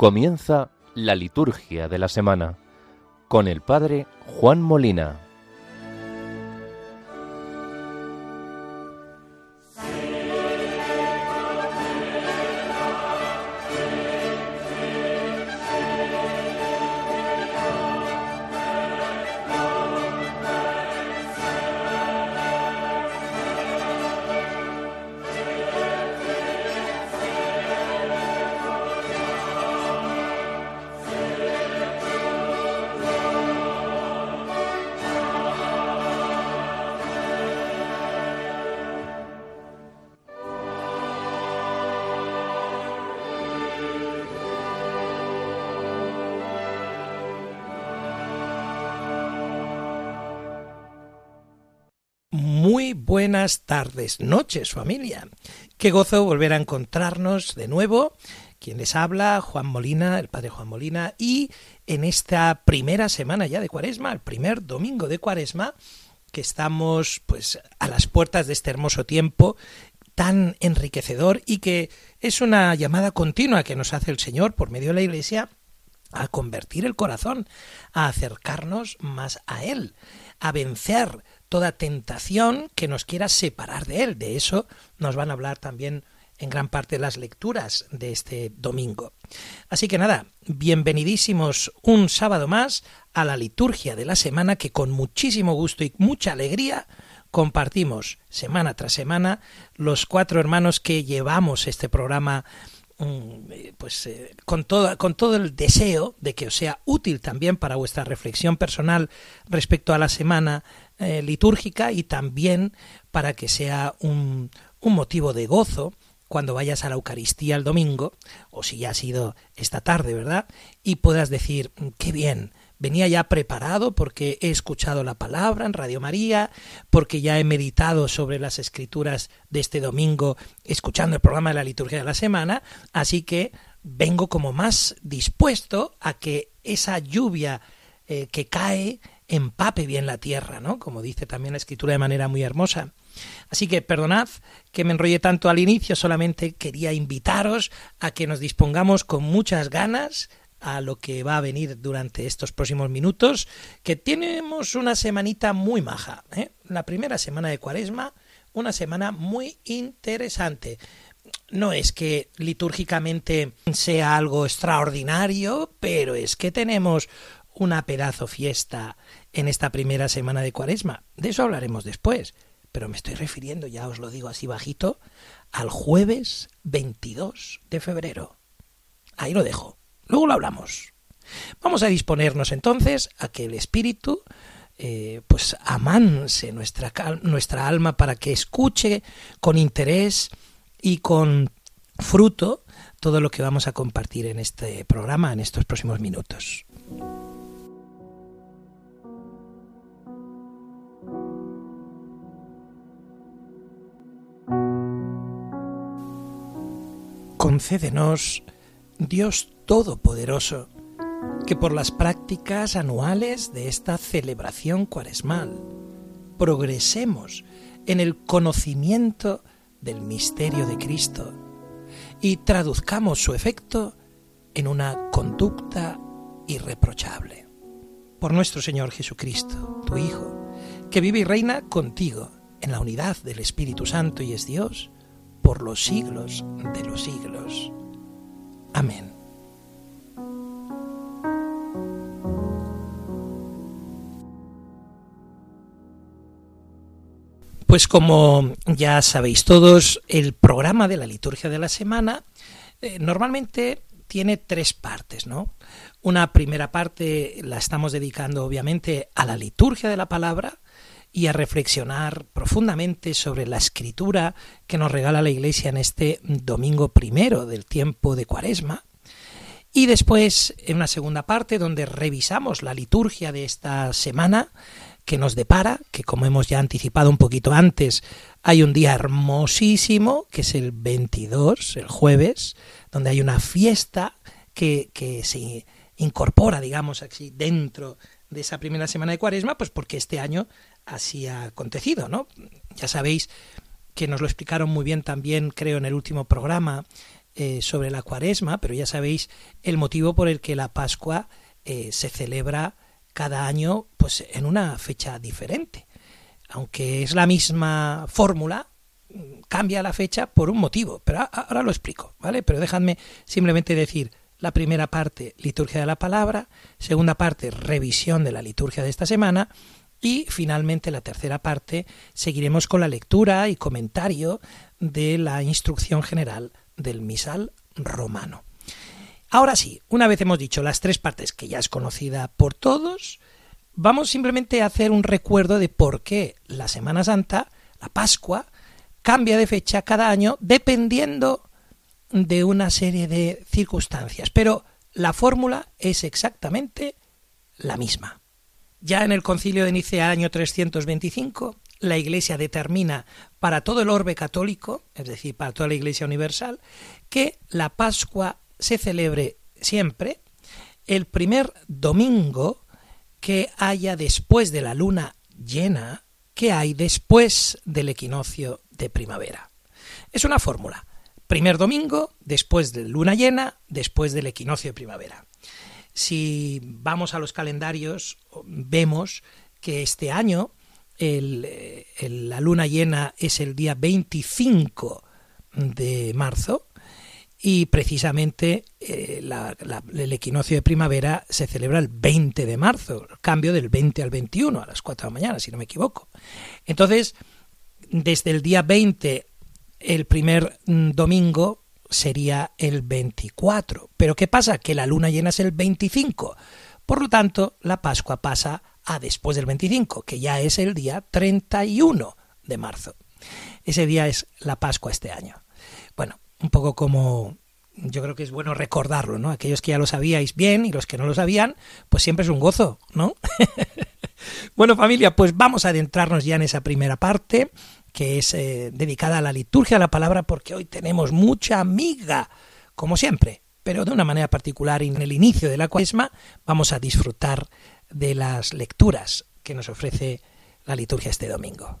Comienza la liturgia de la semana con el Padre Juan Molina. Noches familia. Qué gozo volver a encontrarnos de nuevo. Quien les habla, Juan Molina, el padre Juan Molina, y en esta primera semana ya de Cuaresma, el primer domingo de Cuaresma, que estamos pues a las puertas de este hermoso tiempo tan enriquecedor y que es una llamada continua que nos hace el Señor por medio de la Iglesia a convertir el corazón, a acercarnos más a Él, a vencer toda tentación que nos quiera separar de Él. De eso nos van a hablar también en gran parte las lecturas de este domingo. Así que nada, bienvenidísimos un sábado más a la liturgia de la semana que con muchísimo gusto y mucha alegría compartimos semana tras semana los cuatro hermanos que llevamos este programa pues eh, con todo, con todo el deseo de que os sea útil también para vuestra reflexión personal respecto a la semana eh, litúrgica y también para que sea un, un motivo de gozo cuando vayas a la Eucaristía el domingo, o si ya ha sido esta tarde, ¿verdad? Y puedas decir, mm, qué bien, venía ya preparado porque he escuchado la palabra en Radio María, porque ya he meditado sobre las escrituras de este domingo, escuchando el programa de la liturgia de la semana, así que vengo como más dispuesto a que esa lluvia eh, que cae empape bien la tierra, ¿no? Como dice también la escritura de manera muy hermosa. Así que perdonad que me enrolle tanto al inicio, solamente quería invitaros a que nos dispongamos con muchas ganas a lo que va a venir durante estos próximos minutos, que tenemos una semanita muy maja, ¿eh? la primera semana de Cuaresma, una semana muy interesante. No es que litúrgicamente sea algo extraordinario, pero es que tenemos una pedazo fiesta en esta primera semana de Cuaresma. De eso hablaremos después, pero me estoy refiriendo, ya os lo digo así bajito, al jueves 22 de febrero. Ahí lo dejo. Luego lo hablamos. Vamos a disponernos entonces a que el Espíritu eh, pues amanse nuestra, nuestra alma para que escuche con interés y con fruto todo lo que vamos a compartir en este programa en estos próximos minutos. concédenos, Dios Todopoderoso, que por las prácticas anuales de esta celebración cuaresmal progresemos en el conocimiento del misterio de Cristo y traduzcamos su efecto en una conducta irreprochable. Por nuestro Señor Jesucristo, tu Hijo, que vive y reina contigo en la unidad del Espíritu Santo y es Dios, por los siglos de los siglos. Amén. Pues como ya sabéis todos, el programa de la liturgia de la semana eh, normalmente tiene tres partes, ¿no? Una primera parte la estamos dedicando obviamente a la liturgia de la palabra, y a reflexionar profundamente sobre la escritura que nos regala la Iglesia en este domingo primero del tiempo de Cuaresma. Y después, en una segunda parte, donde revisamos la liturgia de esta semana que nos depara, que como hemos ya anticipado un poquito antes, hay un día hermosísimo, que es el 22, el jueves, donde hay una fiesta que, que se incorpora, digamos así, dentro de esa primera semana de Cuaresma, pues porque este año así ha acontecido, ¿no? Ya sabéis que nos lo explicaron muy bien también, creo, en el último programa, eh, sobre la cuaresma, pero ya sabéis el motivo por el que la Pascua eh, se celebra cada año pues en una fecha diferente. Aunque es la misma fórmula, cambia la fecha por un motivo, pero ahora lo explico, ¿vale? Pero dejadme simplemente decir la primera parte, liturgia de la palabra, segunda parte, revisión de la liturgia de esta semana y finalmente la tercera parte seguiremos con la lectura y comentario de la instrucción general del misal romano. Ahora sí, una vez hemos dicho las tres partes que ya es conocida por todos, vamos simplemente a hacer un recuerdo de por qué la Semana Santa, la Pascua, cambia de fecha cada año dependiendo de una serie de circunstancias, pero la fórmula es exactamente la misma. Ya en el concilio de Nicea año 325, la Iglesia determina para todo el orbe católico, es decir, para toda la Iglesia universal, que la Pascua se celebre siempre el primer domingo que haya después de la luna llena que hay después del equinoccio de primavera. Es una fórmula. Primer domingo, después de luna llena, después del equinoccio de primavera. Si vamos a los calendarios, vemos que este año la luna llena es el día 25 de marzo y precisamente eh, el equinoccio de primavera se celebra el 20 de marzo, cambio del 20 al 21 a las 4 de la mañana, si no me equivoco. Entonces, desde el día 20, el primer mm, domingo sería el 24. Pero ¿qué pasa? Que la luna llena es el 25. Por lo tanto, la Pascua pasa a después del 25, que ya es el día 31 de marzo. Ese día es la Pascua este año. Bueno, un poco como yo creo que es bueno recordarlo, ¿no? Aquellos que ya lo sabíais bien y los que no lo sabían, pues siempre es un gozo, ¿no? bueno, familia, pues vamos a adentrarnos ya en esa primera parte que es eh, dedicada a la liturgia de la palabra porque hoy tenemos mucha amiga, como siempre, pero de una manera particular en el inicio de la cuaresma vamos a disfrutar de las lecturas que nos ofrece la liturgia este domingo.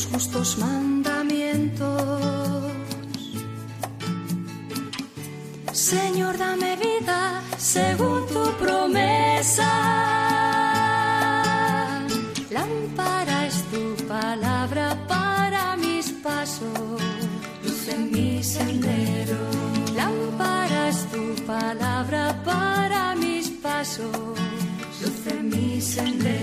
Justos mandamientos. Señor, dame vida según tu promesa. Lámpara es tu palabra para mis pasos, luz en mi sendero. Lámpara es tu palabra para mis pasos, luz en mi sendero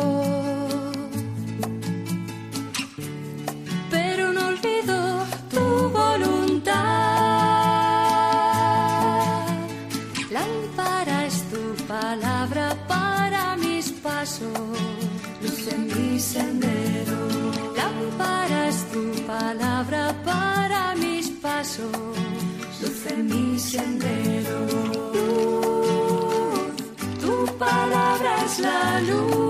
sendero. Lámpara es tu palabra para mis pasos, luz en mi sendero. Luz, tu palabra es la luz.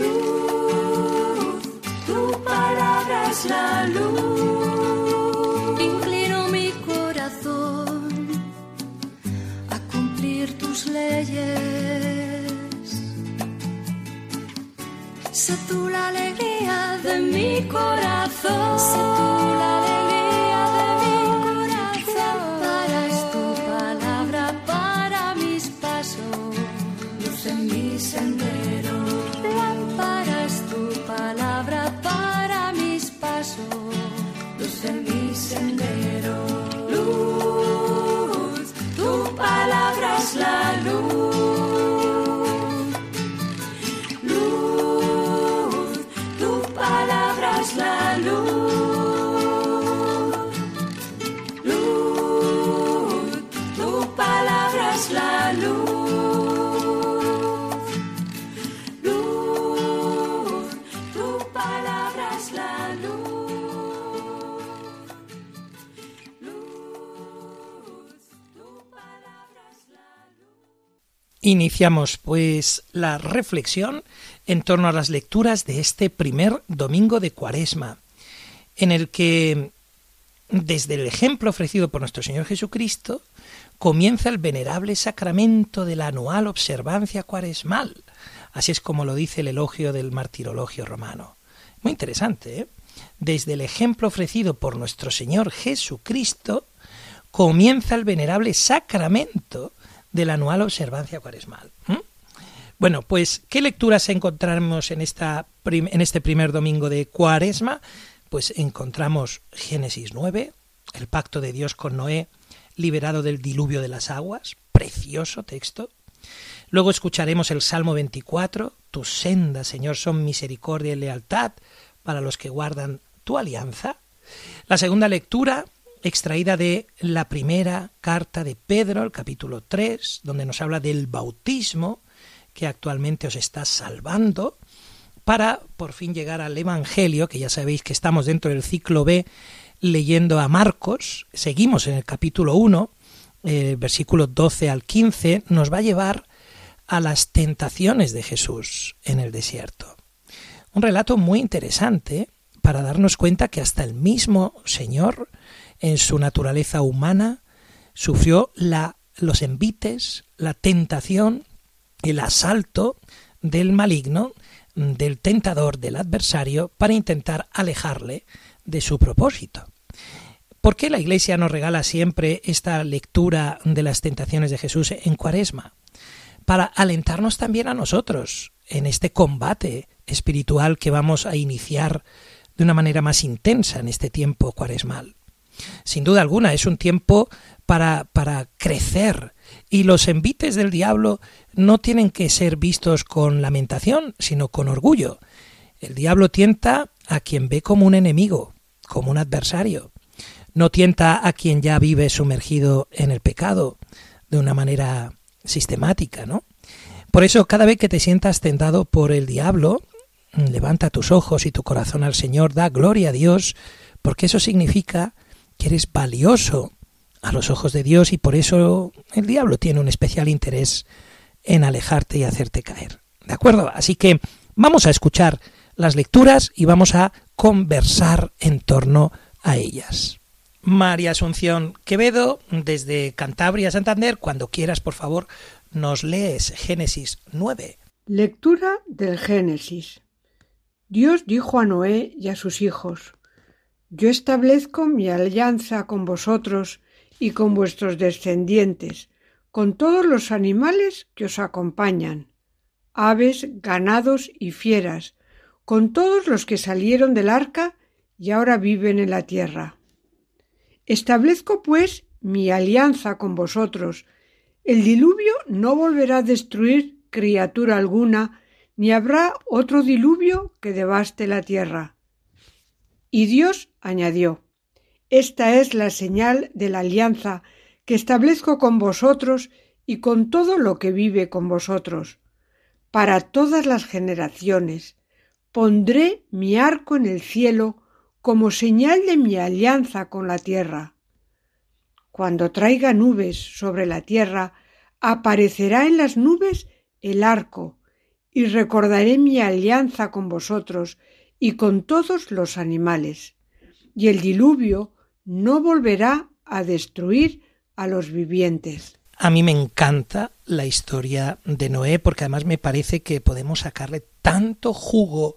Luz, tu palabra es la luz. Sé tú la alegría de mi corazón. Iniciamos pues la reflexión en torno a las lecturas de este primer domingo de Cuaresma, en el que desde el ejemplo ofrecido por nuestro Señor Jesucristo comienza el venerable sacramento de la anual observancia cuaresmal. Así es como lo dice el elogio del martirologio romano. Muy interesante, ¿eh? Desde el ejemplo ofrecido por nuestro Señor Jesucristo comienza el venerable sacramento de la anual observancia cuaresmal. Bueno, pues, ¿qué lecturas encontramos en, esta en este primer domingo de cuaresma? Pues encontramos Génesis 9, el pacto de Dios con Noé, liberado del diluvio de las aguas, precioso texto. Luego escucharemos el Salmo 24, tus sendas, Señor, son misericordia y lealtad para los que guardan tu alianza. La segunda lectura extraída de la primera carta de Pedro, el capítulo 3, donde nos habla del bautismo que actualmente os está salvando, para por fin llegar al Evangelio, que ya sabéis que estamos dentro del ciclo B leyendo a Marcos, seguimos en el capítulo 1, eh, versículo 12 al 15, nos va a llevar a las tentaciones de Jesús en el desierto. Un relato muy interesante para darnos cuenta que hasta el mismo Señor en su naturaleza humana, sufrió los envites, la tentación, el asalto del maligno, del tentador, del adversario, para intentar alejarle de su propósito. ¿Por qué la Iglesia nos regala siempre esta lectura de las tentaciones de Jesús en Cuaresma? Para alentarnos también a nosotros en este combate espiritual que vamos a iniciar de una manera más intensa en este tiempo cuaresmal. Sin duda alguna, es un tiempo para, para crecer y los envites del diablo no tienen que ser vistos con lamentación, sino con orgullo. El diablo tienta a quien ve como un enemigo, como un adversario. No tienta a quien ya vive sumergido en el pecado de una manera sistemática, ¿no? Por eso, cada vez que te sientas tentado por el diablo, levanta tus ojos y tu corazón al Señor, da gloria a Dios, porque eso significa que eres valioso a los ojos de Dios y por eso el diablo tiene un especial interés en alejarte y hacerte caer. ¿De acuerdo? Así que vamos a escuchar las lecturas y vamos a conversar en torno a ellas. María Asunción Quevedo, desde Cantabria, Santander, cuando quieras, por favor, nos lees Génesis 9. Lectura del Génesis. Dios dijo a Noé y a sus hijos, yo establezco mi alianza con vosotros y con vuestros descendientes, con todos los animales que os acompañan, aves, ganados y fieras, con todos los que salieron del arca y ahora viven en la tierra. Establezco, pues, mi alianza con vosotros. El diluvio no volverá a destruir criatura alguna, ni habrá otro diluvio que devaste la tierra. Y Dios añadió, Esta es la señal de la alianza que establezco con vosotros y con todo lo que vive con vosotros. Para todas las generaciones pondré mi arco en el cielo como señal de mi alianza con la tierra. Cuando traiga nubes sobre la tierra, aparecerá en las nubes el arco, y recordaré mi alianza con vosotros y con todos los animales, y el diluvio no volverá a destruir a los vivientes. A mí me encanta la historia de Noé porque además me parece que podemos sacarle tanto jugo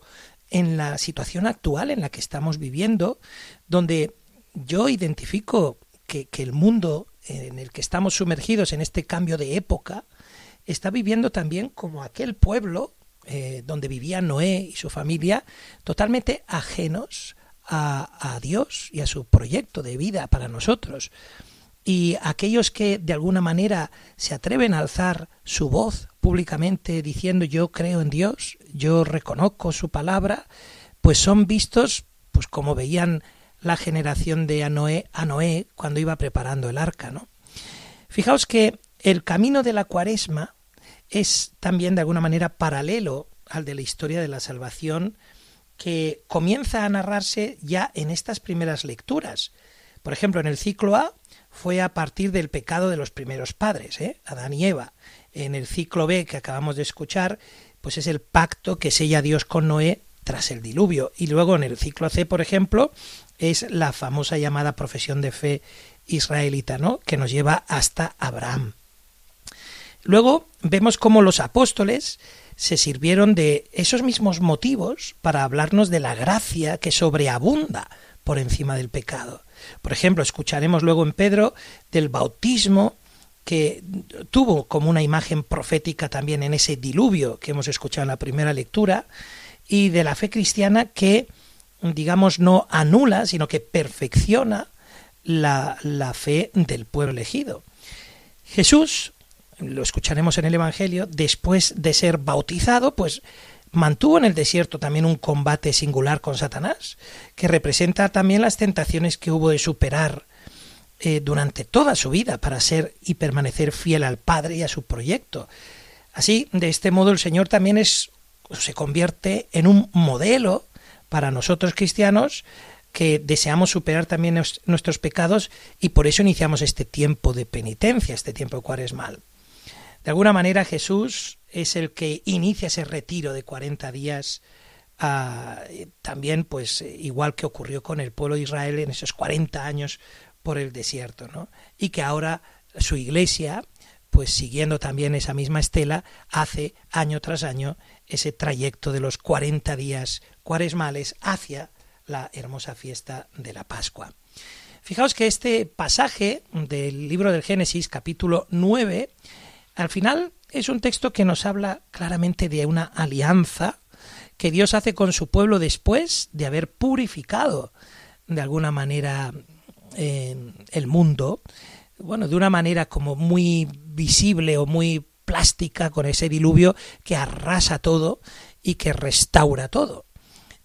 en la situación actual en la que estamos viviendo, donde yo identifico que, el mundo en el que estamos sumergidos en este cambio de época está viviendo también como aquel pueblo eh, donde vivía Noé y su familia, totalmente ajenos a, Dios y a su proyecto de vida para nosotros. Y aquellos que de alguna manera se atreven a alzar su voz públicamente diciendo yo creo en Dios, yo reconozco su palabra, pues son vistos pues como veían la generación de Noé, a Noé cuando iba preparando el arca, ¿no? Fijaos que el camino de la cuaresma es también de alguna manera paralelo al de la historia de la salvación que comienza a narrarse ya en estas primeras lecturas. Por ejemplo, en el ciclo A fue a partir del pecado de los primeros padres, ¿eh? Adán y Eva. En el ciclo B que acabamos de escuchar, pues es el pacto que sella Dios con Noé tras el diluvio. Y luego en el ciclo C, por ejemplo, es la famosa llamada profesión de fe israelita, ¿no? Que nos lleva hasta Abraham. Luego vemos cómo los apóstoles se sirvieron de esos mismos motivos para hablarnos de la gracia que sobreabunda por encima del pecado. Por ejemplo, escucharemos luego en Pedro del bautismo que tuvo como una imagen profética también en ese diluvio que hemos escuchado en la primera lectura, y de la fe cristiana que, digamos, no anula, sino que perfecciona la, la fe del pueblo elegido. Jesús, lo escucharemos en el Evangelio, después de ser bautizado, pues mantuvo en el desierto también un combate singular con Satanás, que representa también las tentaciones que hubo de superar eh, durante toda su vida para ser y permanecer fiel al Padre y a su proyecto. Así, de este modo, el Señor también es, se convierte en un modelo para nosotros cristianos que deseamos superar también nuestros pecados y por eso iniciamos este tiempo de penitencia, este tiempo cuaresmal. De alguna manera Jesús es el que inicia ese retiro de 40 días, ah, también pues igual que ocurrió con el pueblo de Israel en esos 40 años por el desierto, ¿no? Y que ahora su iglesia, pues siguiendo también esa misma estela, hace año tras año ese trayecto de los 40 días cuaresmales hacia la hermosa fiesta de la Pascua. Fijaos que este pasaje del libro del Génesis, capítulo 9, al final es un texto que nos habla claramente de una alianza que Dios hace con su pueblo después de haber purificado de alguna manera el mundo, bueno, de una manera como muy visible o muy plástica con ese diluvio que arrasa todo y que restaura todo.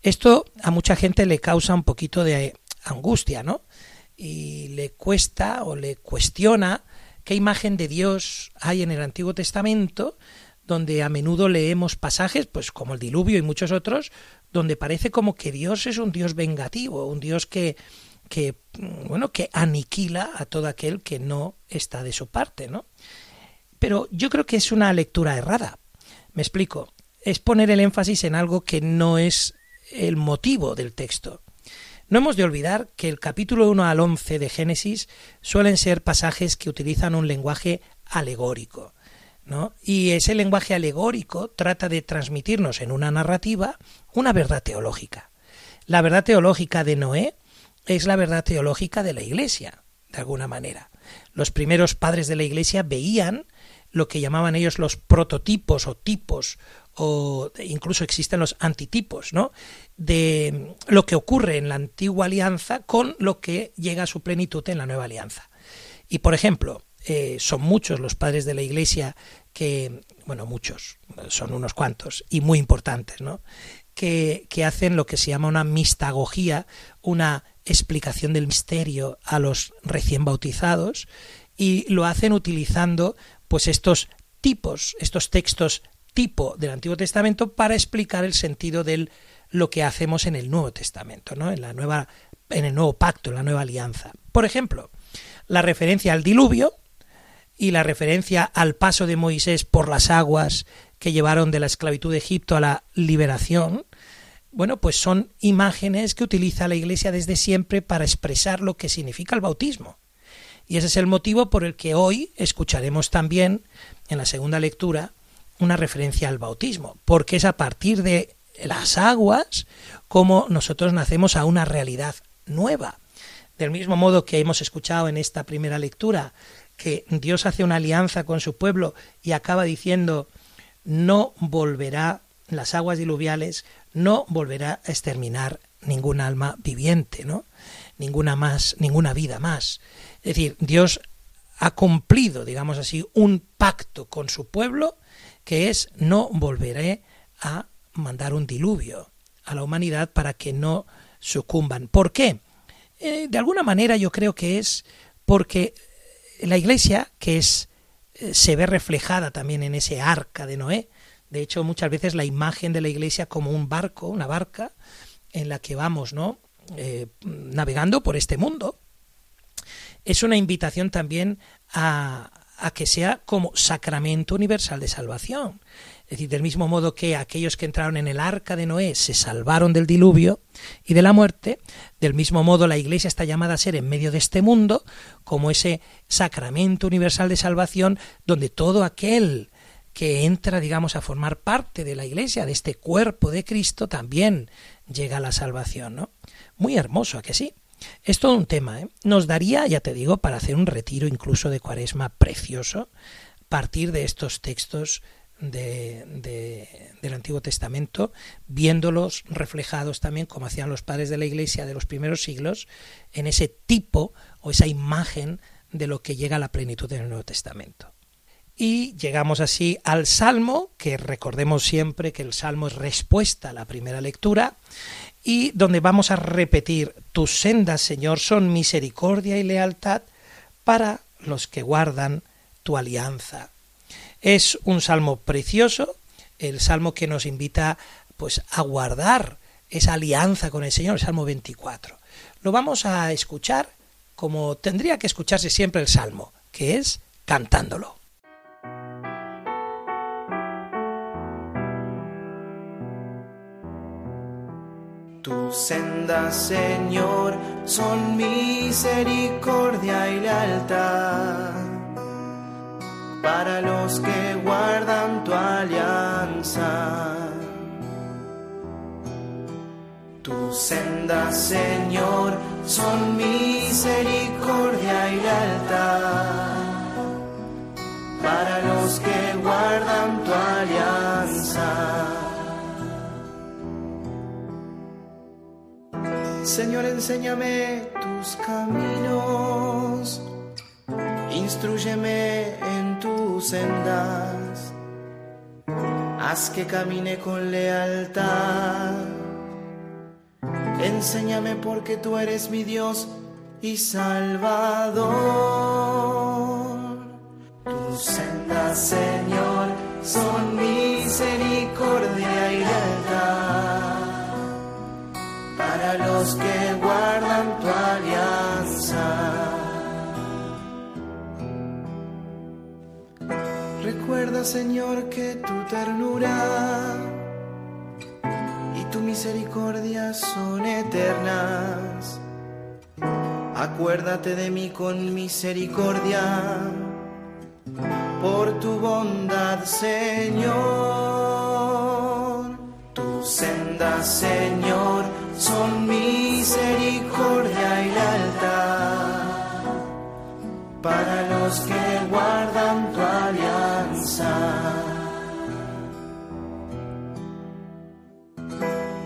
Esto a mucha gente le causa un poquito de angustia, ¿no? Y le cuesta o le cuestiona qué imagen de Dios hay en el Antiguo Testamento, donde a menudo leemos pasajes, pues como el diluvio y muchos otros, donde parece como que Dios es un Dios vengativo, un Dios que, que bueno, que aniquila a todo aquel que no está de su parte, ¿no? Pero yo creo que es una lectura errada. Me explico. Es poner el énfasis en algo que no es el motivo del texto. No hemos de olvidar que el capítulo 1 al 11 de Génesis suelen ser pasajes que utilizan un lenguaje alegórico. ¿no? Y ese lenguaje alegórico trata de transmitirnos en una narrativa una verdad teológica. La verdad teológica de Noé es la verdad teológica de la Iglesia, de alguna manera. Los primeros padres de la Iglesia veían lo que llamaban ellos los prototipos o tipos o incluso existen los antitipos, ¿no? De lo que ocurre en la antigua alianza con lo que llega a su plenitud en la nueva alianza. Y por ejemplo, eh, son muchos los padres de la Iglesia que, bueno, muchos, son unos cuantos y muy importantes, ¿no? Que, que hacen lo que se llama una mistagogía, una explicación del misterio a los recién bautizados y lo hacen utilizando pues estos tipos, estos textos tipo del Antiguo Testamento para explicar el sentido de lo que hacemos en el Nuevo Testamento, ¿no? en, la nueva, en el nuevo pacto, en la nueva alianza. Por ejemplo, la referencia al diluvio y la referencia al paso de Moisés por las aguas que llevaron de la esclavitud de Egipto a la liberación, bueno, pues son imágenes que utiliza la Iglesia desde siempre para expresar lo que significa el bautismo. Y ese es el motivo por el que hoy escucharemos también en la segunda lectura una referencia al bautismo, porque es a partir de las aguas como nosotros nacemos a una realidad nueva. Del mismo modo que hemos escuchado en esta primera lectura que Dios hace una alianza con su pueblo y acaba diciendo no volverá las aguas diluviales, no volverá a exterminar ningún alma viviente, ¿no? Ninguna más, ninguna vida más. Es decir, Dios ha cumplido, digamos así, un pacto con su pueblo que es no volveré a mandar un diluvio a la humanidad para que no sucumban. ¿Por qué? Eh, de alguna manera yo creo que es porque la iglesia, que es eh, se ve reflejada también en ese arca de Noé, de hecho muchas veces la imagen de la iglesia como un barco, una barca en la que vamos, ¿no? Eh, navegando por este mundo. Es una invitación también a, que sea como sacramento universal de salvación. Es decir, del mismo modo que aquellos que entraron en el arca de Noé se salvaron del diluvio y de la muerte, del mismo modo la Iglesia está llamada a ser en medio de este mundo como ese sacramento universal de salvación donde todo aquel que entra, digamos, a formar parte de la Iglesia, de este cuerpo de Cristo, también llega a la salvación, ¿no? Muy hermoso, ¿a que sí? Es todo un tema, ¿eh? Nos daría, ya te digo, para hacer un retiro incluso de cuaresma precioso, partir de estos textos de, del Antiguo Testamento, viéndolos reflejados también, como hacían los padres de la Iglesia de los primeros siglos, en ese tipo o esa imagen de lo que llega a la plenitud del Nuevo Testamento. Y llegamos así al Salmo, que recordemos siempre que el Salmo es respuesta a la primera lectura, y donde vamos a repetir, tus sendas, Señor, son misericordia y lealtad para los que guardan tu alianza. Es un salmo precioso, el salmo que nos invita pues a guardar esa alianza con el Señor, el Salmo 24. Lo vamos a escuchar como tendría que escucharse siempre el salmo, que es cantándolo. Tus sendas, Señor, son misericordia y lealtad para los que guardan tu alianza. Tus sendas, Señor, son misericordia y lealtad para los que guardan tu alianza. Señor, enséñame tus caminos, instruyeme en tus sendas, haz que camine con lealtad. Enséñame porque tú eres mi Dios y Salvador. Tus sendas, Señor, son misericordia y para los que guardan tu alianza. Recuerda, Señor, que tu ternura y tu misericordia son eternas. Acuérdate de mí con misericordia, por tu bondad, Señor. Tu senda, Señor, son misericordia y lealtad para los que guardan tu alianza.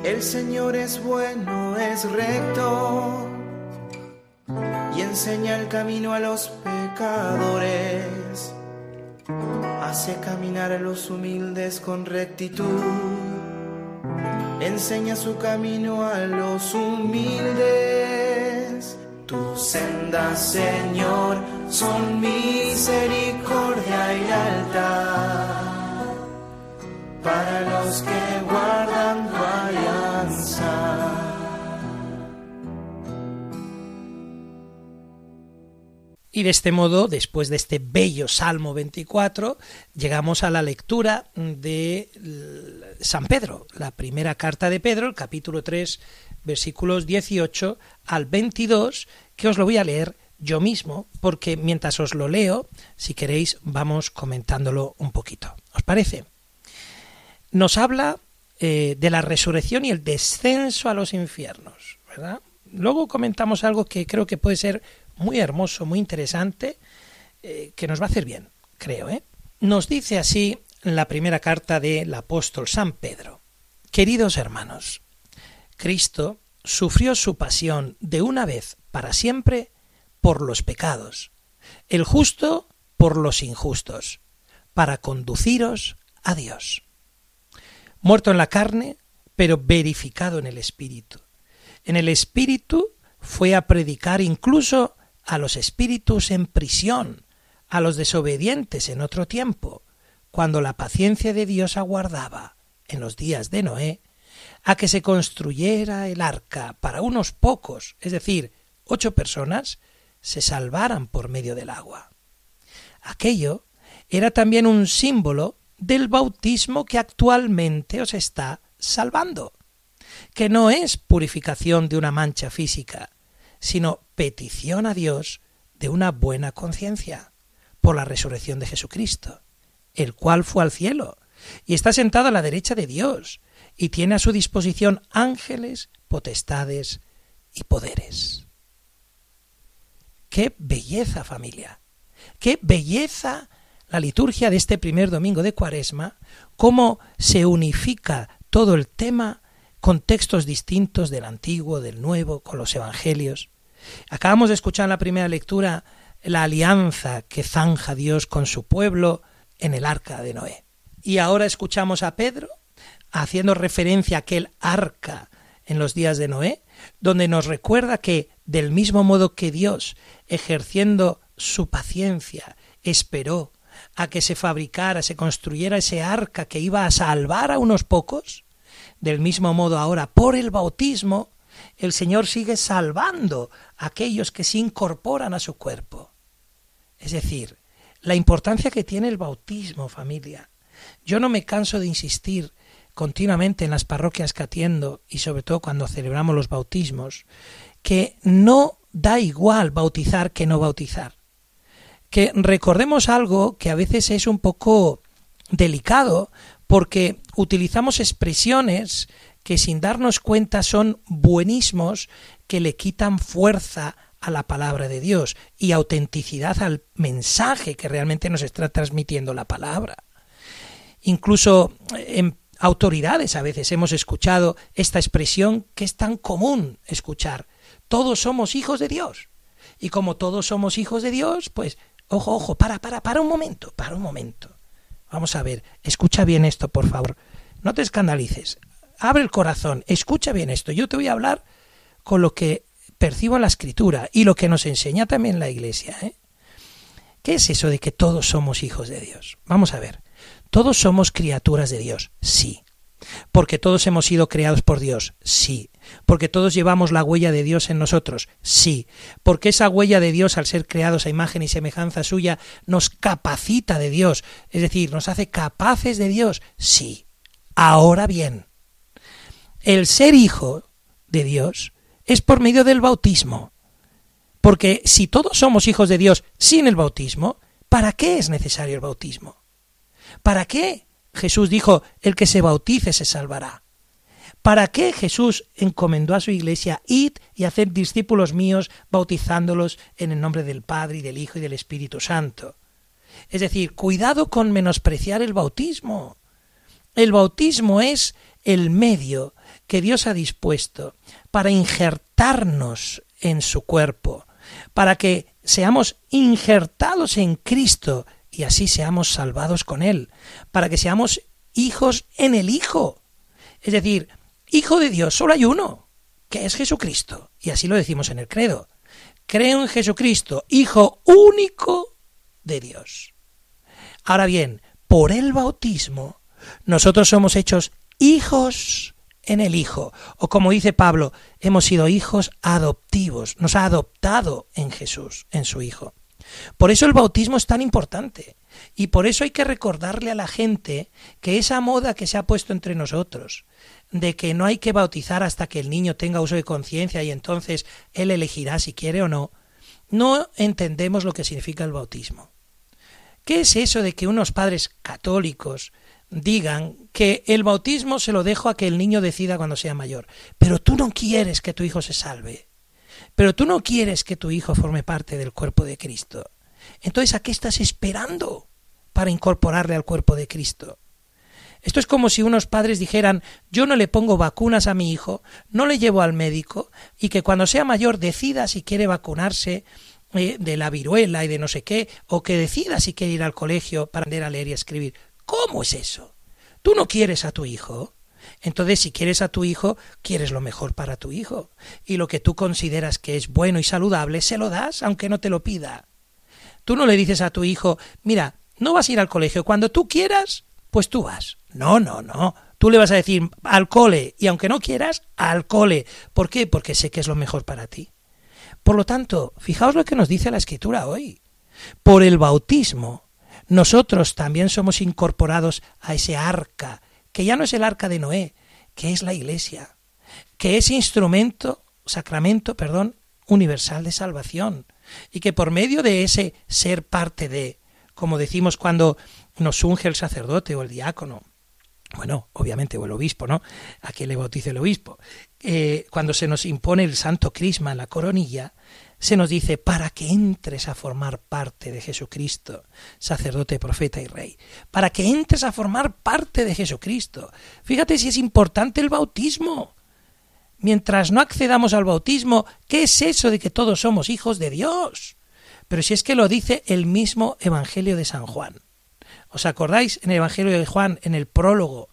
El Señor es bueno, es recto y enseña el camino a los pecadores. Hace caminar a los humildes con rectitud enseña su camino a los humildes. Tus sendas, Señor, son misericordia y lealtad para los que guardan Y de este modo, después de este bello Salmo 24, llegamos a la lectura de San Pedro, la primera carta de Pedro, el capítulo 3, versículos 18 al 22, que os lo voy a leer yo mismo, porque mientras os lo leo, si queréis, vamos comentándolo un poquito. ¿Os parece? Nos habla eh, de la resurrección y el descenso a los infiernos, ¿verdad? Luego comentamos algo que creo que puede ser muy hermoso, muy interesante, eh, que nos va a hacer bien, creo. ¿eh? Nos dice así la primera carta del apóstol San Pedro. Queridos hermanos, Cristo sufrió su pasión de una vez para siempre por los pecados, el justo por los injustos, para conduciros a Dios. Muerto en la carne, pero verificado en el Espíritu. En el Espíritu fue a predicar incluso a los espíritus en prisión, a los desobedientes en otro tiempo, cuando la paciencia de Dios aguardaba, en los días de Noé, a que se construyera el arca para unos pocos, es decir, ocho personas, se salvaran por medio del agua. Aquello era también un símbolo del bautismo que actualmente os está salvando, que no es purificación de una mancha física, sino petición a Dios de una buena conciencia por la resurrección de Jesucristo, el cual fue al cielo y está sentado a la derecha de Dios y tiene a su disposición ángeles, potestades y poderes. Qué belleza familia, qué belleza la liturgia de este primer domingo de Cuaresma, cómo se unifica todo el tema con textos distintos del Antiguo, del Nuevo, con los Evangelios. Acabamos de escuchar en la primera lectura la alianza que zanja Dios con su pueblo en el arca de Noé. Y ahora escuchamos a Pedro haciendo referencia a aquel arca en los días de Noé, donde nos recuerda que del mismo modo que Dios, ejerciendo su paciencia, esperó a que se fabricara, se construyera ese arca que iba a salvar a unos pocos, del mismo modo ahora, por el bautismo, el Señor sigue salvando a aquellos que se incorporan a su cuerpo. Es decir, la importancia que tiene el bautismo, familia. Yo no me canso de insistir continuamente en las parroquias que atiendo y sobre todo cuando celebramos los bautismos, que no da igual bautizar que no bautizar. Que recordemos algo que a veces es un poco delicado porque utilizamos expresiones que sin darnos cuenta son buenismos que le quitan fuerza a la palabra de Dios y autenticidad al mensaje que realmente nos está transmitiendo la palabra. Incluso en autoridades a veces hemos escuchado esta expresión que es tan común escuchar. Todos somos hijos de Dios. Y como todos somos hijos de Dios, pues, ojo, ojo, para, para, para un momento, para un momento. Vamos a ver, escucha bien esto, por favor. No te escandalices. Abre el corazón, escucha bien esto. Yo te voy a hablar con lo que percibo la escritura y lo que nos enseña también la iglesia. ¿eh? ¿Qué es eso de que todos somos hijos de Dios? Vamos a ver. ¿Todos somos criaturas de Dios? Sí. ¿Porque todos hemos sido creados por Dios? Sí. ¿Porque todos llevamos la huella de Dios en nosotros? Sí. ¿Porque esa huella de Dios, al ser creados a imagen y semejanza suya, nos capacita de Dios? Es decir, nos hace capaces de Dios? Sí. Ahora bien, el ser hijo de Dios es por medio del bautismo. Porque si todos somos hijos de Dios sin el bautismo, ¿para qué es necesario el bautismo? ¿Para qué? Jesús dijo, el que se bautice se salvará. ¿Para qué Jesús encomendó a su iglesia, id y haced discípulos míos, bautizándolos en el nombre del Padre y del Hijo y del Espíritu Santo? Es decir, cuidado con menospreciar el bautismo. El bautismo es el medio que Dios ha dispuesto para injertarnos en su cuerpo, para que seamos injertados en Cristo y así seamos salvados con Él, para que seamos hijos en el Hijo. Es decir, Hijo de Dios solo hay uno, que es Jesucristo, y así lo decimos en el credo. Creo en Jesucristo, Hijo único de Dios. Ahora bien, por el bautismo, nosotros somos hechos hijos en el Hijo, o como dice Pablo, hemos sido hijos adoptivos, nos ha adoptado en Jesús, en su Hijo. Por eso el bautismo es tan importante. Y por eso hay que recordarle a la gente que esa moda que se ha puesto entre nosotros, de que no hay que bautizar hasta que el niño tenga uso de conciencia y entonces él elegirá si quiere o no, no entendemos lo que significa el bautismo. ¿Qué es eso de que unos padres católicos digan que el bautismo se lo dejo a que el niño decida cuando sea mayor? Pero tú no quieres que tu hijo se salve. Pero tú no quieres que tu hijo forme parte del cuerpo de Cristo. Entonces, ¿a qué estás esperando para incorporarle al cuerpo de Cristo? Esto es como si unos padres dijeran yo no le pongo vacunas a mi hijo, no le llevo al médico y que cuando sea mayor decida si quiere vacunarse eh, de la viruela y de no sé qué, o que decida si quiere ir al colegio para aprender a leer y escribir. ¿Cómo es eso? ¿Tú no quieres a tu hijo? Entonces, si quieres a tu hijo, quieres lo mejor para tu hijo. Y lo que tú consideras que es bueno y saludable, se lo das, aunque no te lo pida. Tú no le dices a tu hijo, mira, no vas a ir al colegio, cuando tú quieras, pues tú vas. No, no, no. Tú le vas a decir al cole, y aunque no quieras, al cole. ¿Por qué? Porque sé que es lo mejor para ti. Por lo tanto, fijaos lo que nos dice la Escritura hoy. Por el bautismo, nosotros también somos incorporados a ese arca, que ya no es el arca de Noé, que es la iglesia, que es instrumento, sacramento, perdón, universal de salvación, y que por medio de ese ser parte de, como decimos cuando nos unge el sacerdote o el diácono, bueno, obviamente, o el obispo, ¿no? A quien le bautice el obispo. Eh, cuando se nos impone el santo crisma en la coronilla, se nos dice para que entres a formar parte de Jesucristo, sacerdote, profeta y rey, para que entres a formar parte de Jesucristo. Fíjate si es importante el bautismo. Mientras no accedamos al bautismo, ¿qué es eso de que todos somos hijos de Dios? Pero si es que lo dice el mismo Evangelio de San Juan. ¿Os acordáis en el Evangelio de Juan, en el prólogo,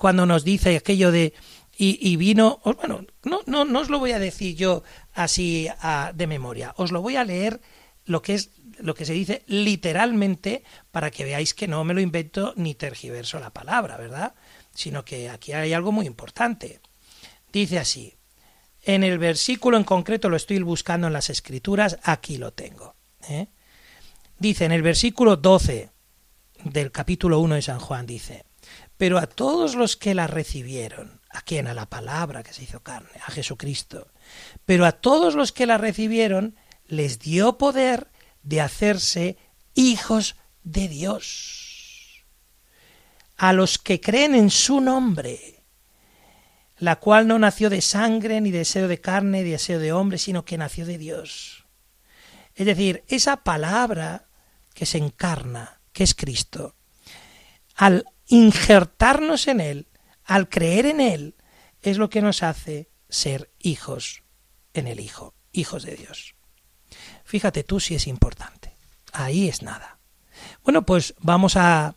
cuando nos dice aquello de y, vino, bueno, no, no, no os lo voy a decir yo así de memoria, os lo voy a leer lo que es lo que se dice literalmente para que veáis que no me lo invento ni tergiverso la palabra, ¿verdad? Sino que aquí hay algo muy importante. Dice así, en el versículo en concreto lo estoy buscando en las escrituras, aquí lo tengo. ¿Eh? Dice en el versículo 12 del capítulo 1 de San Juan, dice, pero a todos los que la recibieron, a quien a la palabra que se hizo carne, a Jesucristo, pero a todos los que la recibieron les dio poder de hacerse hijos de Dios. A los que creen en su nombre, la cual no nació de sangre, ni deseo de carne, ni deseo de hombre, sino que nació de Dios. Es decir, esa palabra que se encarna, que es Cristo, al injertarnos en Él, al creer en Él, es lo que nos hace ser hijos en el Hijo, hijos de Dios. Fíjate tú si es importante. Ahí es nada. Bueno, pues vamos a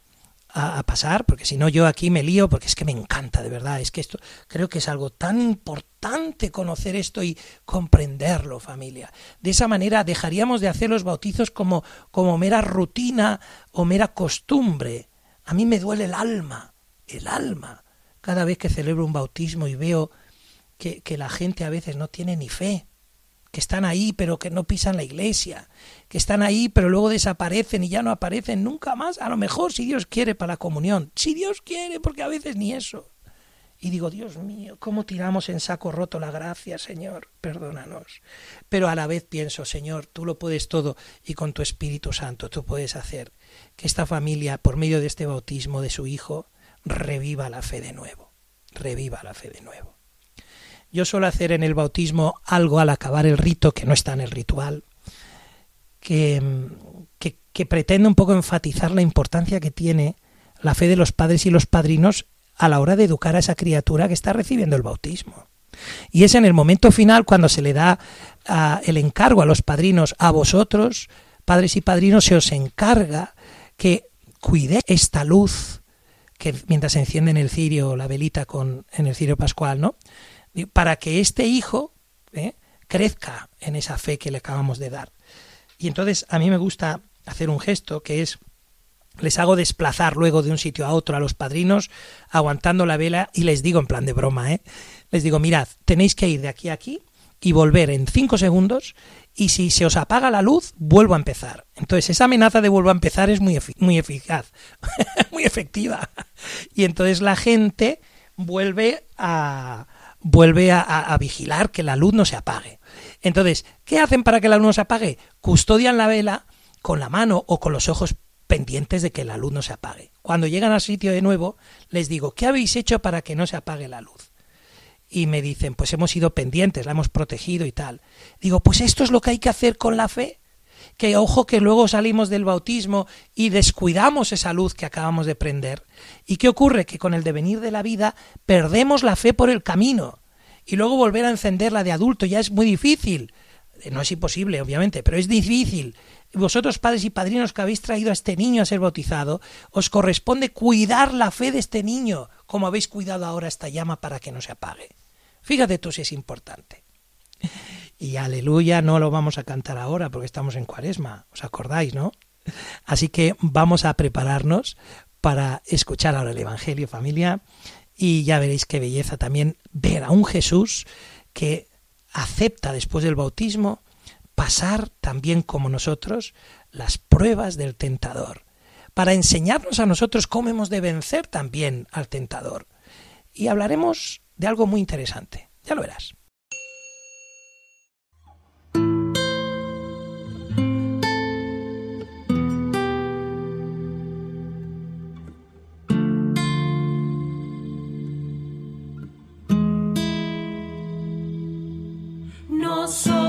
a, pasar, porque si no yo aquí me lío, porque es que me encanta, de verdad, es que esto creo que es algo tan importante conocer esto y comprenderlo, familia. De esa manera dejaríamos de hacer los bautizos como, como mera rutina o mera costumbre. A mí me duele el alma, el alma, cada vez que celebro un bautismo y veo que, que la gente a veces no tiene ni fe que están ahí pero que no pisan la iglesia, que están ahí pero luego desaparecen y ya no aparecen nunca más, a lo mejor si Dios quiere para la comunión, si Dios quiere, porque a veces ni eso. Y digo, Dios mío, ¿cómo tiramos en saco roto la gracia, Señor? Perdónanos. Pero a la vez pienso, Señor, tú lo puedes todo y con tu Espíritu Santo tú puedes hacer que esta familia, por medio de este bautismo de su Hijo, reviva la fe de nuevo. Reviva la fe de nuevo. Yo suelo hacer en el bautismo algo al acabar el rito que no está en el ritual, que, pretende un poco enfatizar la importancia que tiene la fe de los padres y los padrinos a la hora de educar a esa criatura que está recibiendo el bautismo. Y es en el momento final cuando se le da el encargo a los padrinos, a vosotros, padres y padrinos, se os encarga que cuide esta luz que mientras se enciende en el cirio la velita con en el cirio pascual, ¿no? Para que este hijo ¿eh? crezca en esa fe que le acabamos de dar. Y entonces a mí me gusta hacer un gesto que es les hago desplazar luego de un sitio a otro a los padrinos aguantando la vela y les digo en plan de broma, ¿eh? les digo, mirad, tenéis que ir de aquí a aquí y volver en cinco segundos y si se os apaga la luz, vuelvo a empezar. Entonces esa amenaza de vuelvo a empezar es muy, muy eficaz, muy efectiva. Y entonces la gente vuelve a, vuelve a, vigilar que la luz no se apague. Entonces, ¿qué hacen para que la luz no se apague? Custodian la vela con la mano o con los ojos pendientes de que la luz no se apague. Cuando llegan al sitio de nuevo, les digo, ¿qué habéis hecho para que no se apague la luz? Y me dicen, pues hemos sido pendientes, la hemos protegido y tal. Digo, pues esto es lo que hay que hacer con la fe. Que ojo que luego salimos del bautismo y descuidamos esa luz que acabamos de prender ¿Y qué ocurre? Que con el devenir de la vida perdemos la fe por el camino y luego volver a encenderla de adulto ya es muy difícil. Eh, no es imposible, obviamente, pero es difícil. Vosotros, padres y padrinos que habéis traído a este niño a ser bautizado, os corresponde cuidar la fe de este niño, como habéis cuidado ahora esta llama para que no se apague. Fíjate tú si es importante. Y aleluya, no lo vamos a cantar ahora porque estamos en cuaresma, ¿os acordáis, no? Así que vamos a prepararnos para escuchar ahora el Evangelio, familia, y ya veréis qué belleza también ver a un Jesús que acepta después del bautismo pasar también como nosotros las pruebas del tentador, para enseñarnos a nosotros cómo hemos de vencer también al tentador. Y hablaremos de algo muy interesante, ya lo verás. No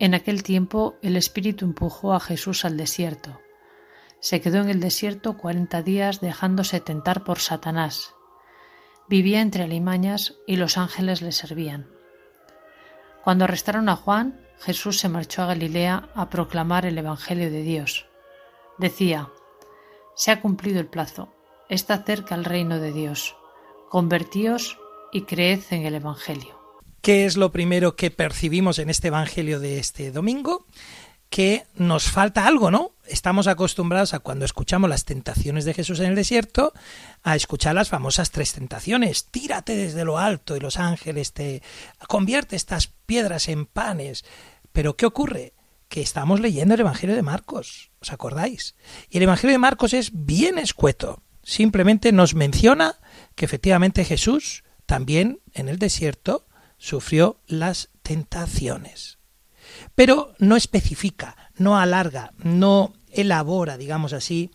En aquel tiempo el Espíritu empujó a Jesús al desierto. Se quedó en el desierto cuarenta días dejándose tentar por Satanás. Vivía entre alimañas y los ángeles le servían. Cuando arrestaron a Juan, Jesús se marchó a Galilea a proclamar el Evangelio de Dios. Decía, Se ha cumplido el plazo, está cerca el reino de Dios. Convertíos y creed en el Evangelio. ¿Qué es lo primero que percibimos en este Evangelio de este domingo? Que nos falta algo, ¿no? Estamos acostumbrados a cuando escuchamos las tentaciones de Jesús en el desierto, a escuchar las famosas tres tentaciones. Tírate desde lo alto y los ángeles te convierte estas piedras en panes. Pero ¿qué ocurre? Que estamos leyendo el Evangelio de Marcos, ¿os acordáis? Y el Evangelio de Marcos es bien escueto. Simplemente nos menciona que efectivamente Jesús también en el desierto sufrió las tentaciones. Pero no especifica, no alarga, no elabora, digamos así,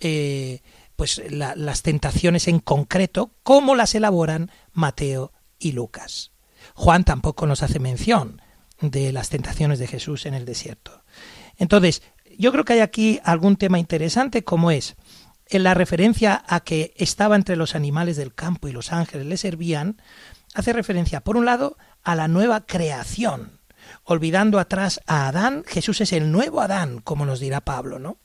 eh, pues la, las tentaciones en concreto, como las elaboran Mateo y Lucas. Juan tampoco nos hace mención de las tentaciones de Jesús en el desierto. Entonces, yo creo que hay aquí algún tema interesante, como es en la referencia a que estaba entre los animales del campo y los ángeles le servían, hace referencia, por un lado, a la nueva creación. Olvidando atrás a Adán, Jesús es el nuevo Adán, como nos dirá Pablo, ¿no?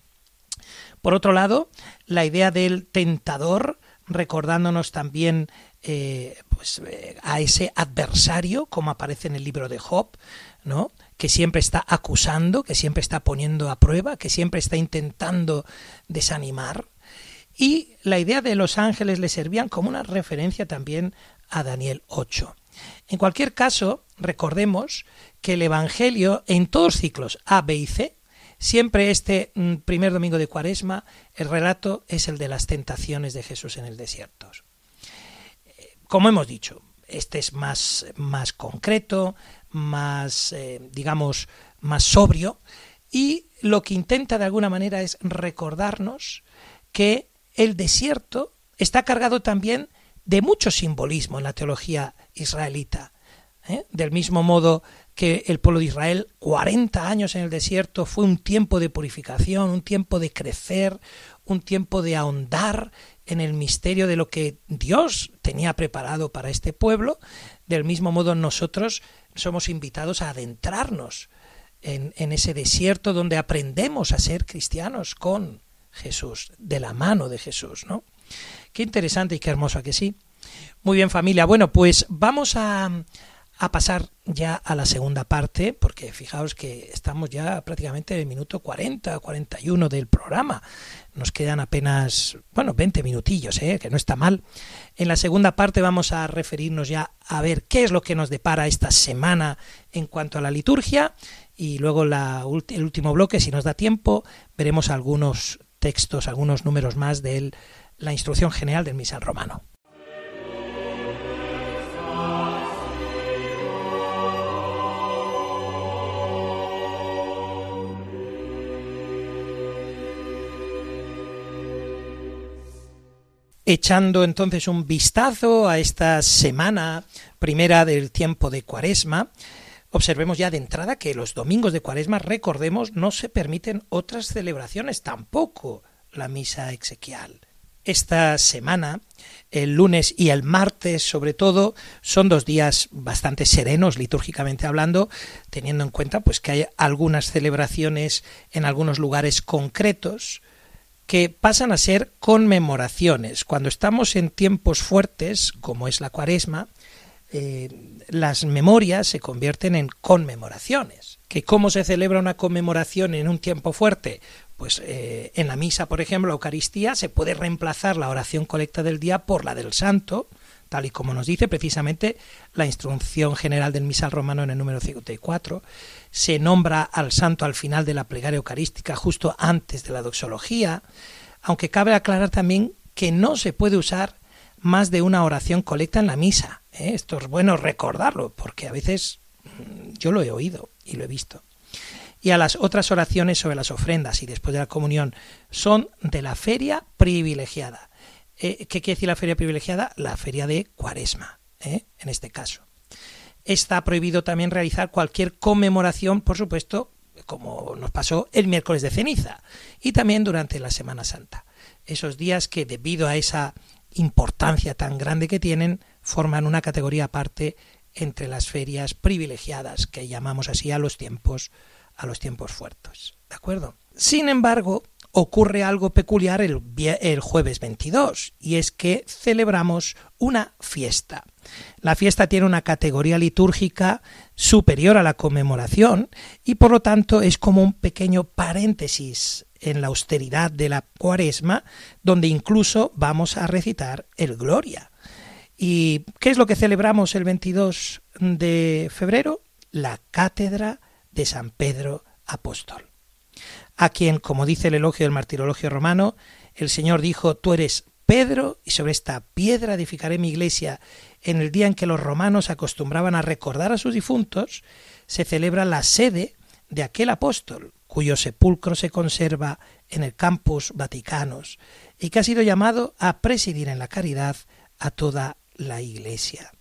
Por otro lado, la idea del tentador, recordándonos también eh, pues, eh, a ese adversario, como aparece en el libro de Job, ¿no? que siempre está acusando, que siempre está poniendo a prueba, que siempre está intentando desanimar. Y la idea de los ángeles le servían como una referencia también a Daniel 8. En cualquier caso, recordemos que el Evangelio en todos ciclos A, B y C, siempre este mm, primer domingo de Cuaresma, el relato es el de las tentaciones de Jesús en el desierto. Como hemos dicho, este es más, más concreto, más, eh, digamos, más sobrio, y lo que intenta de alguna manera es recordarnos que el desierto está cargado también de mucho simbolismo en la teología israelita. ¿eh? Del mismo modo que el pueblo de Israel, 40 años en el desierto, fue un tiempo de purificación, un tiempo de crecer, un tiempo de ahondar en el misterio de lo que Dios tenía preparado para este pueblo. Del mismo modo nosotros somos invitados a adentrarnos en, en ese desierto donde aprendemos a ser cristianos con Jesús, de la mano de Jesús, ¿no? Qué interesante y qué hermoso que sí. Muy bien familia, bueno pues vamos a, a pasar ya a la segunda parte, porque fijaos que estamos ya prácticamente en el minuto 40, 41 del programa. Nos quedan apenas, bueno, 20 minutillos, ¿eh? que no está mal. En la segunda parte vamos a referirnos ya a ver qué es lo que nos depara esta semana en cuanto a la liturgia y luego la, el último bloque, si nos da tiempo, veremos algunos textos, algunos números más de la instrucción general del misal romano. echando entonces un vistazo a esta semana primera del tiempo de Cuaresma, observemos ya de entrada que los domingos de Cuaresma, recordemos, no se permiten otras celebraciones, tampoco la misa exequial. Esta semana, el lunes y el martes sobre todo, son dos días bastante serenos litúrgicamente hablando, teniendo en cuenta pues que hay algunas celebraciones en algunos lugares concretos, que pasan a ser conmemoraciones. Cuando estamos en tiempos fuertes, como es la cuaresma, eh, las memorias se convierten en conmemoraciones. ¿Que ¿Cómo se celebra una conmemoración en un tiempo fuerte? Pues eh, en la misa, por ejemplo, la Eucaristía, se puede reemplazar la oración colecta del día por la del santo, tal y como nos dice precisamente la instrucción general del misal romano en el número 54. Se nombra al santo al final de la plegaria eucarística, justo antes de la doxología, aunque cabe aclarar también que no se puede usar más de una oración colecta en la misa. ¿eh? Esto es bueno recordarlo, porque a veces mm, yo lo he oído y lo he visto. Y a las otras oraciones sobre las ofrendas y después de la comunión son de la feria privilegiada eh, ¿Qué quiere decir la feria privilegiada? La feria de Cuaresma, ¿eh? en este caso. Está prohibido también realizar cualquier conmemoración, por supuesto, como nos pasó el miércoles de ceniza y también durante la Semana Santa. Esos días que debido a esa importancia tan grande que tienen, forman una categoría aparte entre las ferias privilegiadas, que llamamos así a los tiempos, a los tiempos fuertes. ¿De acuerdo? Sin embargo, ocurre algo peculiar el, el, jueves 22 y es que celebramos una fiesta. La fiesta tiene una categoría litúrgica superior a la conmemoración y por lo tanto es como un pequeño paréntesis en la austeridad de la cuaresma donde incluso vamos a recitar el Gloria. ¿Y qué es lo que celebramos el 22 de febrero? La cátedra de San Pedro Apóstol a quien, como dice el elogio del martirologio romano, el Señor dijo, tú eres Pedro, y sobre esta piedra edificaré mi iglesia. En el día en que los romanos acostumbraban a recordar a sus difuntos, se celebra la sede de aquel apóstol, cuyo sepulcro se conserva en el Campus Vaticanos, y que ha sido llamado a presidir en la caridad a toda la iglesia.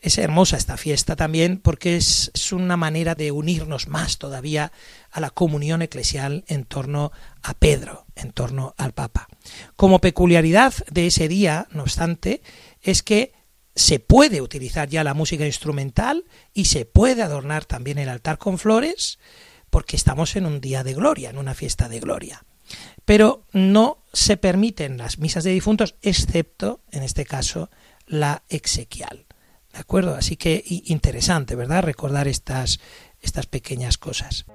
Es hermosa esta fiesta también porque es, una manera de unirnos más todavía a la comunión eclesial en torno a Pedro, en torno al Papa. Como peculiaridad de ese día, no obstante, es que se puede utilizar ya la música instrumental y se puede adornar también el altar con flores porque estamos en un día de gloria, en una fiesta de gloria. Pero no se permiten las misas de difuntos excepto, en este caso, la exequial. ¿De acuerdo? Así que interesante, ¿verdad? Recordar estas, estas pequeñas cosas.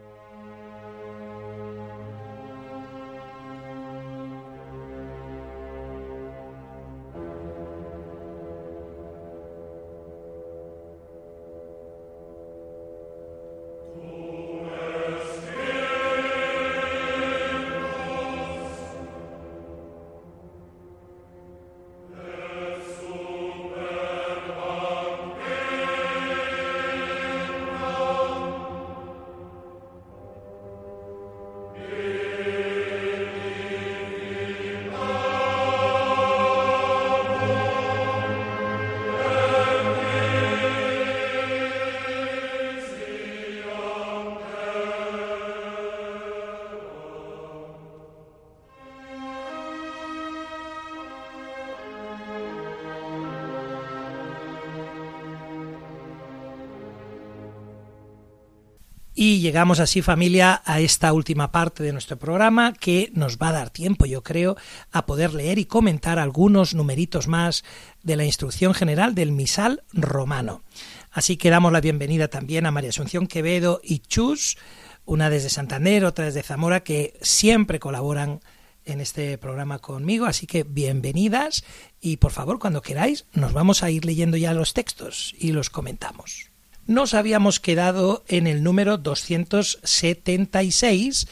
Y llegamos así familia a esta última parte de nuestro programa que nos va a dar tiempo, yo creo, a poder leer y comentar algunos numeritos más de la instrucción general del misal romano. Así que damos la bienvenida también a María Asunción Quevedo y Chus, una desde Santander, otra desde Zamora, que siempre colaboran en este programa conmigo, así que bienvenidas y por favor cuando queráis nos vamos a ir leyendo ya los textos y los comentamos. Nos habíamos quedado en el número 276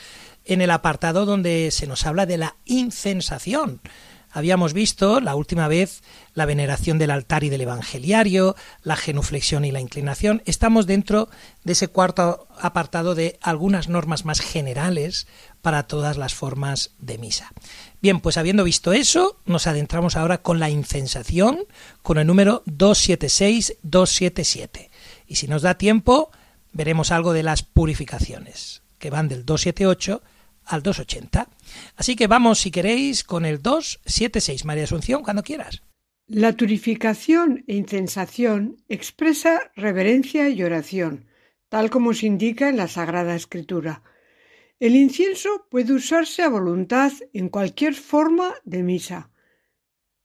en el apartado donde se nos habla de la incensación. Habíamos visto la última vez la veneración del altar y del evangeliario, la genuflexión y la inclinación. Estamos dentro de ese cuarto apartado de algunas normas más generales para todas las formas de misa. Bien, pues habiendo visto eso, nos adentramos ahora con la incensación, con el número 276-277. Y si nos da tiempo, veremos algo de las purificaciones, que van del 278 al 280. Así que vamos, si queréis, con el 276, María Asunción, cuando quieras. La turificación e incensación expresa reverencia y oración, tal como se indica en la Sagrada Escritura. El incienso puede usarse a voluntad en cualquier forma de misa.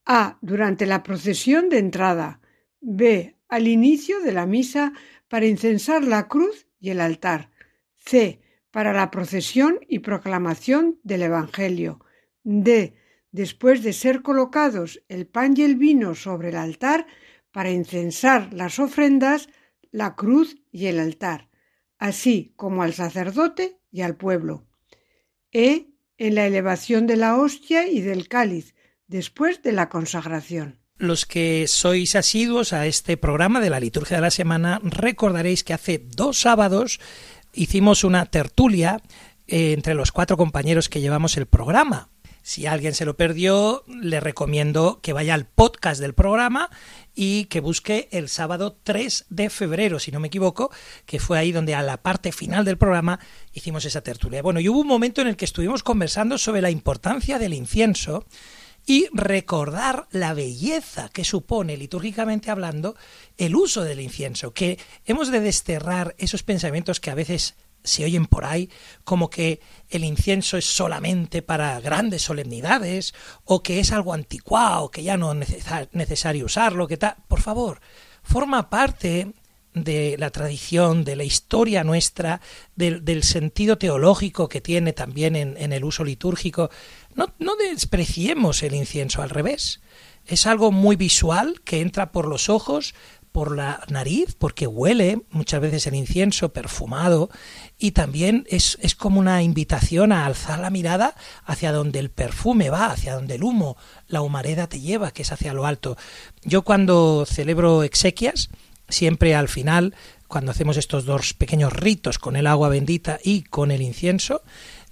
A. Durante la procesión de entrada. B. Al inicio de la misa para incensar la cruz y el altar. C para la procesión y proclamación del Evangelio. D. Después de ser colocados el pan y el vino sobre el altar para incensar las ofrendas, la cruz y el altar, así como al sacerdote y al pueblo. E. En la elevación de la hostia y del cáliz, después de la consagración. Los que sois asiduos a este programa de la liturgia de la semana recordaréis que hace dos sábados hicimos una tertulia eh, entre los cuatro compañeros que llevamos el programa. Si alguien se lo perdió, le recomiendo que vaya al podcast del programa y que busque el sábado 3 de febrero, si no me equivoco, que fue ahí donde a la parte final del programa hicimos esa tertulia. Bueno, y hubo un momento en el que estuvimos conversando sobre la importancia del incienso y recordar la belleza que supone, litúrgicamente hablando, el uso del incienso, que hemos de desterrar esos pensamientos que a veces se oyen por ahí como que el incienso es solamente para grandes solemnidades o que es algo anticuado, que ya no es necesario usarlo, que tal. Por favor, forma parte de la tradición, de la historia nuestra, del, sentido teológico que tiene también en, el uso litúrgico. No, no despreciemos el incienso, al revés. Es algo muy visual que entra por los ojos, por la nariz, porque huele muchas veces el incienso perfumado y también es, es, como una invitación a alzar la mirada hacia donde el perfume va, hacia donde el humo, la humareda te lleva, que es hacia lo alto. Yo cuando celebro exequias, siempre al final, cuando hacemos estos dos pequeños ritos con el agua bendita y con el incienso,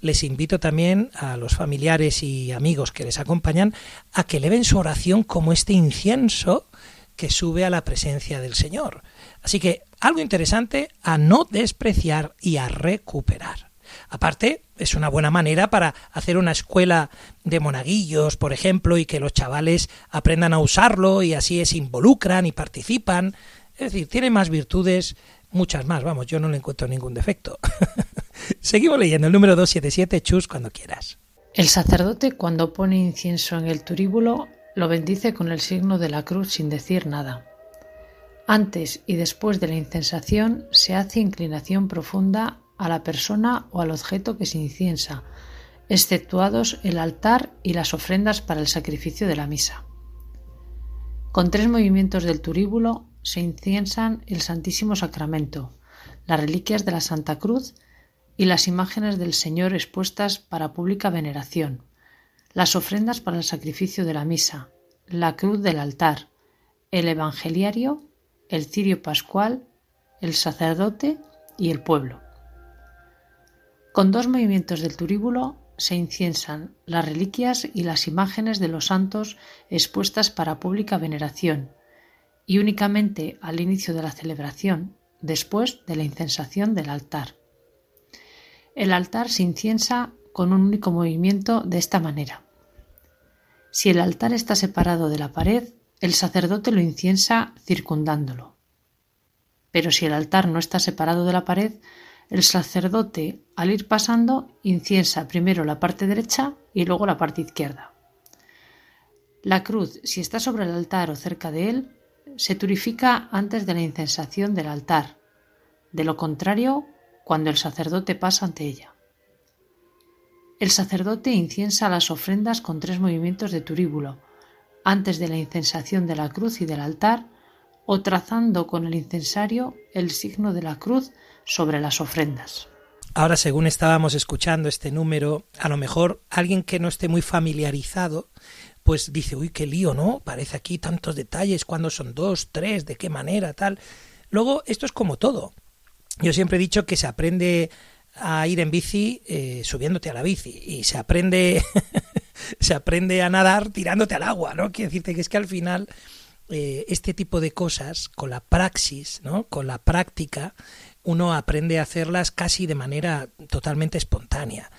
les invito también a los familiares y amigos que les acompañan a que eleven su oración como este incienso que sube a la presencia del Señor. Así que algo interesante a no despreciar y a recuperar. Aparte, es una buena manera para hacer una escuela de monaguillos, por ejemplo, y que los chavales aprendan a usarlo y así se involucran y participan. Es decir, tiene más virtudes, muchas más, vamos, yo no le encuentro ningún defecto. Seguimos leyendo el número 277, Chus, cuando quieras. El sacerdote cuando pone incienso en el turíbulo lo bendice con el signo de la cruz sin decir nada. Antes y después de la incensación se hace inclinación profunda a la persona o al objeto que se inciensa, exceptuados el altar y las ofrendas para el sacrificio de la misa. Con tres movimientos del turíbulo se inciensan el Santísimo Sacramento, las reliquias de la Santa Cruz y las imágenes del Señor expuestas para pública veneración, las ofrendas para el sacrificio de la misa, la cruz del altar, el evangeliario, el cirio pascual, el sacerdote y el pueblo. Con dos movimientos del turíbulo se inciensan las reliquias y las imágenes de los santos expuestas para pública veneración, y únicamente al inicio de la celebración, después de la incensación del altar. El altar se inciensa con un único movimiento de esta manera. Si el altar está separado de la pared, el sacerdote lo inciensa circundándolo. Pero si el altar no está separado de la pared, El sacerdote, al ir pasando, inciensa primero la parte derecha y luego la parte izquierda. La cruz, si está sobre el altar o cerca de él, se turifica antes de la incensación del altar, de lo contrario, cuando el sacerdote pasa ante ella. El sacerdote inciensa las ofrendas con tres movimientos de turíbulo, antes de la incensación de la cruz y del altar, o trazando con el incensario el signo de la cruz sobre las ofrendas. Ahora, según estábamos escuchando este número, a lo mejor alguien que no esté muy familiarizado, pues dice, uy, qué lío, ¿no? Parece aquí tantos detalles, cuándo son dos, tres, de qué manera, tal. Luego, esto es como todo. Yo siempre he dicho que se aprende a ir en bici eh, subiéndote a la bici y se aprende se aprende a nadar tirándote al agua, ¿no? Quiero decirte que es que al final eh, este tipo de cosas con la praxis, ¿no? Con la práctica uno aprende a hacerlas casi de manera totalmente espontánea.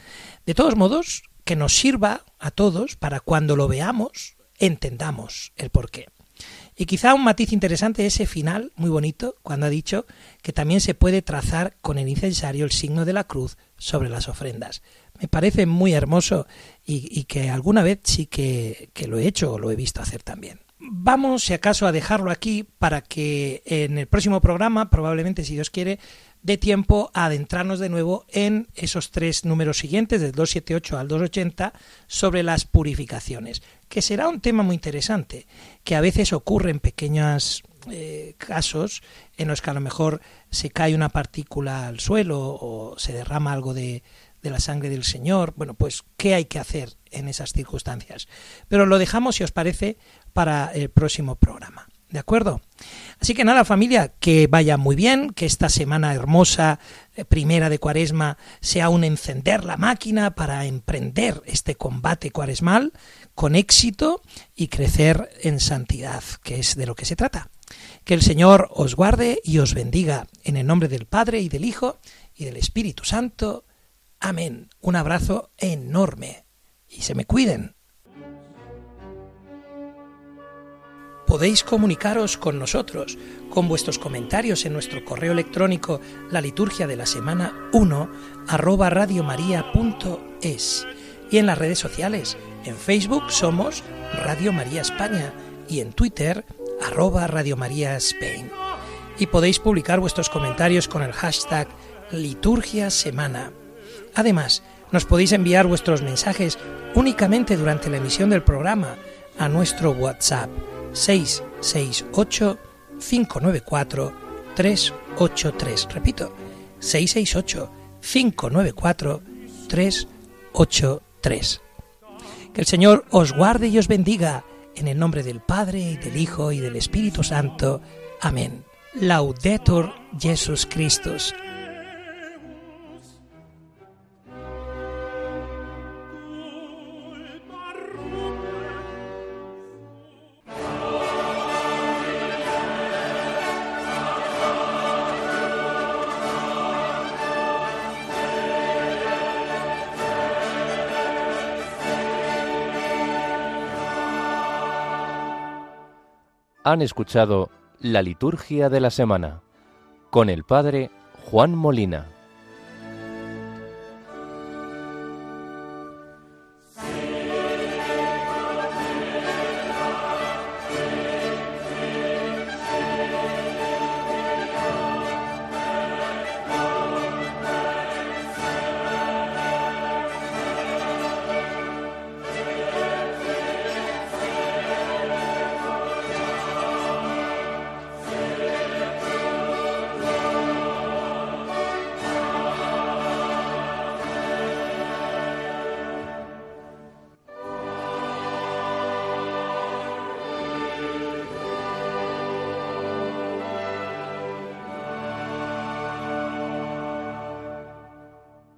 De todos modos, que nos sirva a todos para cuando lo veamos entendamos el porqué. Y quizá un matiz interesante ese final, muy bonito, cuando ha dicho que también se puede trazar con el incensario el signo de la cruz sobre las ofrendas. Me parece muy hermoso y, que alguna vez sí que, que lo he hecho o lo he visto hacer también. Vamos, si acaso, a dejarlo aquí para que en el próximo programa, probablemente si Dios quiere, dé tiempo a adentrarnos de nuevo en esos tres números siguientes, del 278 al 280, sobre las purificaciones, que será un tema muy interesante, que a veces ocurre en pequeños eh, casos en los que a lo mejor se cae una partícula al suelo o se derrama algo de, de la sangre del Señor. Bueno, pues, ¿qué hay que hacer en esas circunstancias? Pero lo dejamos, si os parece, para el próximo programa. ¿De acuerdo? Así que nada, familia, que vaya muy bien, que esta semana hermosa, eh, primera de cuaresma, sea un encender la máquina para emprender este combate cuaresmal con éxito y crecer en santidad, que es de lo que se trata. Que el Señor os guarde y os bendiga en el nombre del Padre y del Hijo y del Espíritu Santo. Amén. Un abrazo enorme. Y se me cuiden. Podéis comunicaros con nosotros con vuestros comentarios en nuestro correo electrónico la liturgia de la semana 1 arroba radiomaria.es y en las redes sociales. En Facebook somos Radio María España y en Twitter arroba Radio María Spain. Y podéis publicar vuestros comentarios con el hashtag liturgia semana. Además, nos podéis enviar vuestros mensajes únicamente durante la emisión del programa a nuestro WhatsApp 668 594 383. Repito, 668 594 383. Que el Señor os guarde y os bendiga en el nombre del Padre y del Hijo y del Espíritu Santo. Amén. Laudetur Jesus Christus. Han escuchado la liturgia de la semana con el Padre Juan Molina.